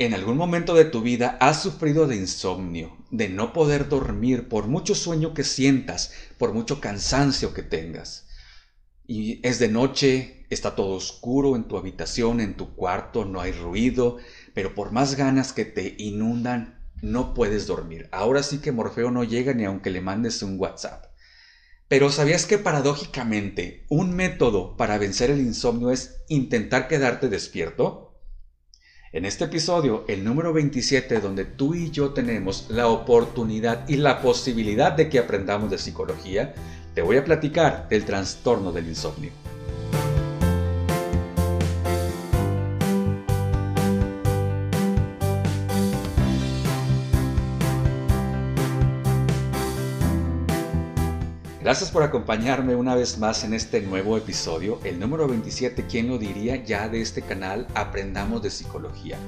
en algún momento de tu vida has sufrido de insomnio, de no poder dormir por mucho sueño que sientas, por mucho cansancio que tengas. Y es de noche, está todo oscuro en tu habitación, en tu cuarto, no hay ruido, pero por más ganas que te inundan, no puedes dormir. Ahora sí que Morfeo no llega ni aunque le mandes un WhatsApp. Pero ¿sabías que paradójicamente un método para vencer el insomnio es intentar quedarte despierto? En este episodio, el número 27, donde tú y yo tenemos la oportunidad y la posibilidad de que aprendamos de psicología, te voy a platicar del trastorno del insomnio. Gracias por acompañarme una vez más en este nuevo episodio, el número 27, ¿quién lo diría? Ya de este canal Aprendamos de Psicología.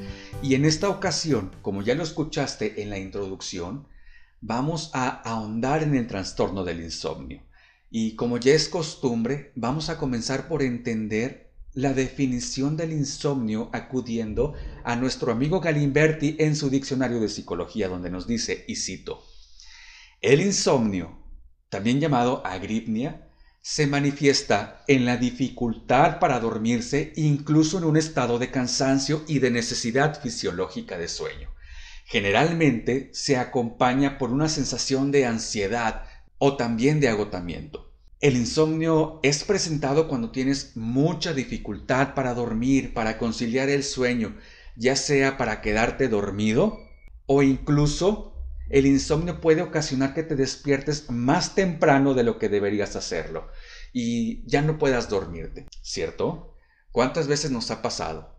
Y en esta ocasión, como ya lo escuchaste en la introducción, vamos a ahondar en el trastorno del insomnio. Y como ya es costumbre, vamos a comenzar por entender la definición del insomnio acudiendo a nuestro amigo Galimberti en su diccionario de psicología, donde nos dice, y cito, el insomnio también llamado agripnia, se manifiesta en la dificultad para dormirse incluso en un estado de cansancio y de necesidad fisiológica de sueño. Generalmente se acompaña por una sensación de ansiedad o también de agotamiento. El insomnio es presentado cuando tienes mucha dificultad para dormir, para conciliar el sueño, ya sea para quedarte dormido o incluso el insomnio puede ocasionar que te despiertes más temprano de lo que deberías hacerlo y ya no puedas dormirte, ¿cierto? ¿Cuántas veces nos ha pasado?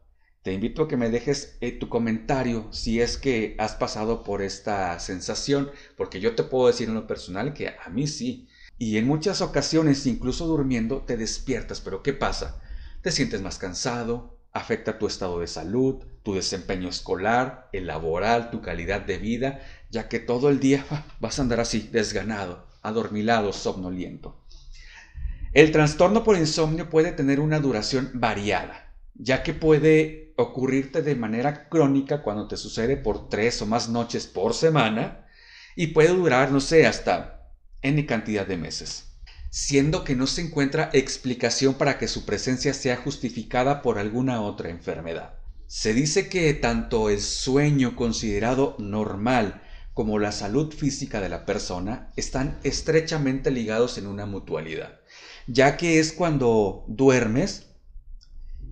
Te invito a que me dejes eh, tu comentario si es que has pasado por esta sensación, porque yo te puedo decir en lo personal que a mí sí. Y en muchas ocasiones, incluso durmiendo, te despiertas, pero ¿qué pasa? Te sientes más cansado, afecta tu estado de salud, tu desempeño escolar, el laboral, tu calidad de vida, ya que todo el día vas a andar así, desganado, adormilado, somnoliento. El trastorno por insomnio puede tener una duración variada, ya que puede ocurrirte de manera crónica cuando te sucede por tres o más noches por semana y puede durar, no sé, hasta N cantidad de meses siendo que no se encuentra explicación para que su presencia sea justificada por alguna otra enfermedad. Se dice que tanto el sueño considerado normal como la salud física de la persona están estrechamente ligados en una mutualidad, ya que es cuando duermes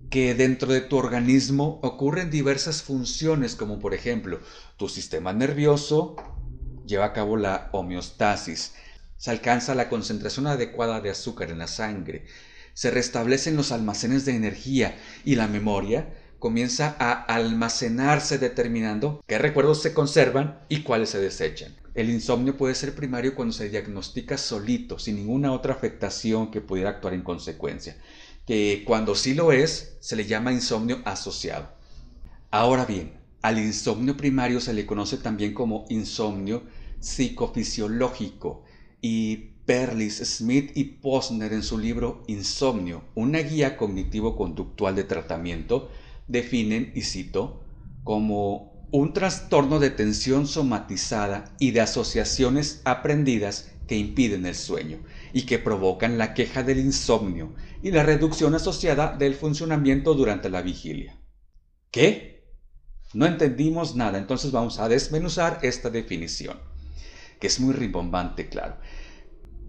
que dentro de tu organismo ocurren diversas funciones como por ejemplo tu sistema nervioso lleva a cabo la homeostasis, se alcanza la concentración adecuada de azúcar en la sangre, se restablecen los almacenes de energía y la memoria comienza a almacenarse determinando qué recuerdos se conservan y cuáles se desechan. El insomnio puede ser primario cuando se diagnostica solito, sin ninguna otra afectación que pudiera actuar en consecuencia, que cuando sí lo es, se le llama insomnio asociado. Ahora bien, al insomnio primario se le conoce también como insomnio psicofisiológico, y Perlis, Smith y Posner en su libro Insomnio, una guía cognitivo-conductual de tratamiento, definen, y cito, como un trastorno de tensión somatizada y de asociaciones aprendidas que impiden el sueño y que provocan la queja del insomnio y la reducción asociada del funcionamiento durante la vigilia. ¿Qué? No entendimos nada, entonces vamos a desmenuzar esta definición que es muy rimbombante, claro.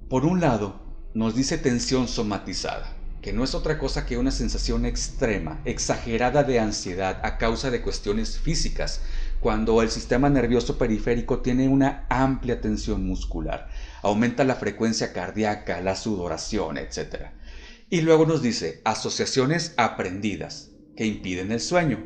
Por un lado, nos dice tensión somatizada, que no es otra cosa que una sensación extrema, exagerada de ansiedad a causa de cuestiones físicas, cuando el sistema nervioso periférico tiene una amplia tensión muscular, aumenta la frecuencia cardíaca, la sudoración, etc. Y luego nos dice asociaciones aprendidas que impiden el sueño,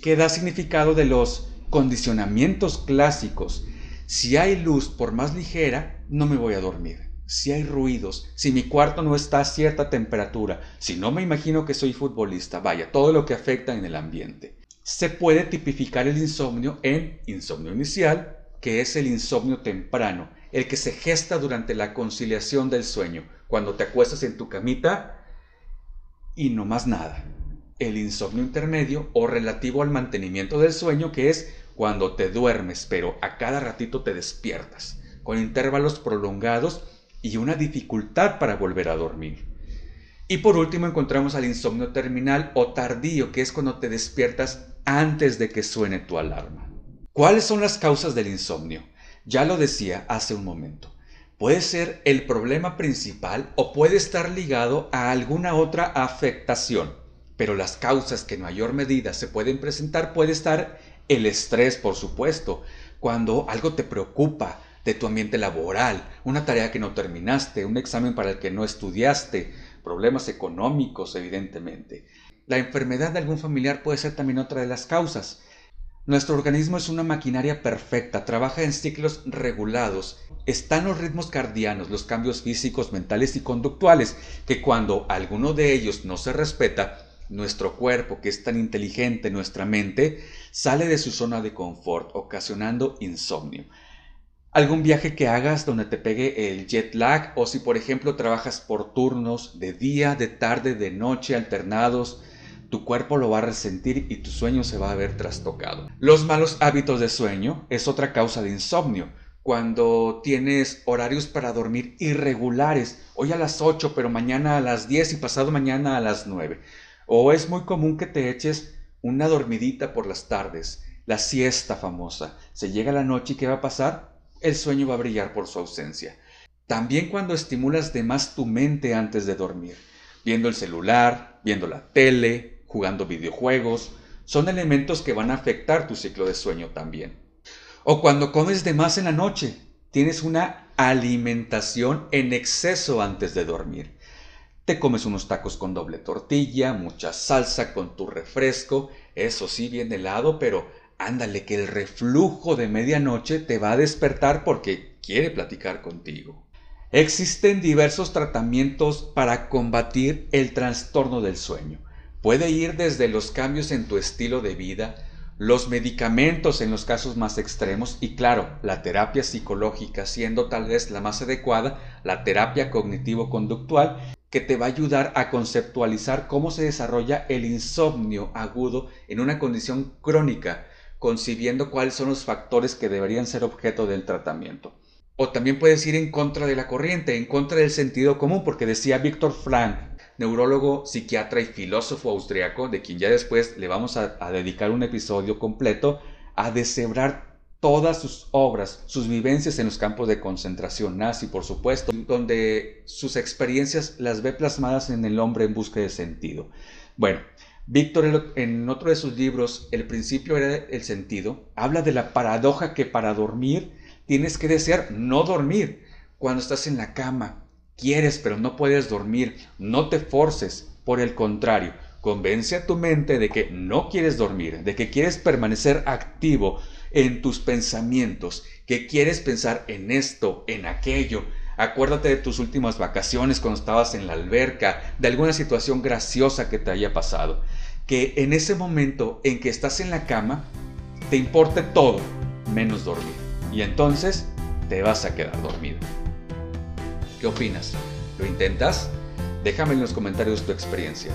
que da significado de los condicionamientos clásicos si hay luz, por más ligera, no me voy a dormir. Si hay ruidos, si mi cuarto no está a cierta temperatura, si no me imagino que soy futbolista, vaya, todo lo que afecta en el ambiente. Se puede tipificar el insomnio en insomnio inicial, que es el insomnio temprano, el que se gesta durante la conciliación del sueño, cuando te acuestas en tu camita y no más nada. el insomnio intermedio o relativo al mantenimiento del sueño, que es cuando te duermes, pero a cada ratito te despiertas, con intervalos prolongados y una dificultad para volver a dormir. Y por último encontramos al insomnio terminal o tardío, que es cuando te despiertas antes de que suene tu alarma. ¿Cuáles son las causas del insomnio? Ya lo decía hace un momento. Puede ser el problema principal o puede estar ligado a alguna otra afectación, pero las causas que en mayor medida se pueden presentar puede estar el estrés, por supuesto, cuando algo te preocupa de tu ambiente laboral, una tarea que no terminaste, un examen para el que no estudiaste, problemas económicos, evidentemente. La enfermedad de algún familiar puede ser también otra de las causas. Nuestro organismo es una maquinaria perfecta, trabaja en ciclos regulados. Están los ritmos cardianos, los cambios físicos, mentales y conductuales, que cuando alguno de ellos no se respeta, nuestro cuerpo, que es tan inteligente, nuestra mente, sale de su zona de confort, ocasionando insomnio. Algún viaje que hagas donde te pegue el jet lag o si por ejemplo trabajas por turnos de día, de tarde, de noche alternados, tu cuerpo lo va a resentir y tu sueño se va a ver trastocado. Los malos hábitos de sueño es otra causa de insomnio. Cuando tienes horarios para dormir irregulares, hoy a las 8 pero mañana a las 10 y pasado mañana a las 9. O es muy común que te eches una dormidita por las tardes, la siesta famosa. Se llega la noche y ¿qué va a pasar? El sueño va a brillar por su ausencia. También cuando estimulas de más tu mente antes de dormir, viendo el celular, viendo la tele, jugando videojuegos, son elementos que van a afectar tu ciclo de sueño también. O cuando comes de más en la noche, tienes una alimentación en exceso antes de dormir. Te comes unos tacos con doble tortilla, mucha salsa con tu refresco, eso sí bien helado, pero ándale que el reflujo de medianoche te va a despertar porque quiere platicar contigo. Existen diversos tratamientos para combatir el trastorno del sueño. Puede ir desde los cambios en tu estilo de vida, los medicamentos en los casos más extremos y claro, la terapia psicológica siendo tal vez la más adecuada, la terapia cognitivo-conductual, que te va a ayudar a conceptualizar cómo se desarrolla el insomnio agudo en una condición crónica, concibiendo cuáles son los factores que deberían ser objeto del tratamiento. O también puedes ir en contra de la corriente, en contra del sentido común, porque decía Víctor Frank, neurólogo, psiquiatra y filósofo austriaco, de quien ya después le vamos a, dedicar un episodio completo, a deshebrar todas sus obras, sus vivencias en los campos de concentración nazi, por supuesto, donde sus experiencias las ve plasmadas en el hombre en busca de sentido. Bueno, Víctor en otro de sus libros, El principio era el sentido, habla de la paradoja que para dormir tienes que desear no dormir cuando estás en la cama, Quieres pero no puedes dormir. No te forces. Por el contrario, convence a tu mente de que no quieres dormir, de que quieres permanecer activo en tus pensamientos, que quieres pensar en esto, en aquello. Acuérdate de tus últimas vacaciones cuando estabas en la alberca, de alguna situación graciosa que te haya pasado. Que en ese momento en que estás en la cama, te importe todo menos dormir. Y entonces te vas a quedar dormido. ¿Qué opinas? ¿Lo intentas? Déjame en los comentarios tu experiencia.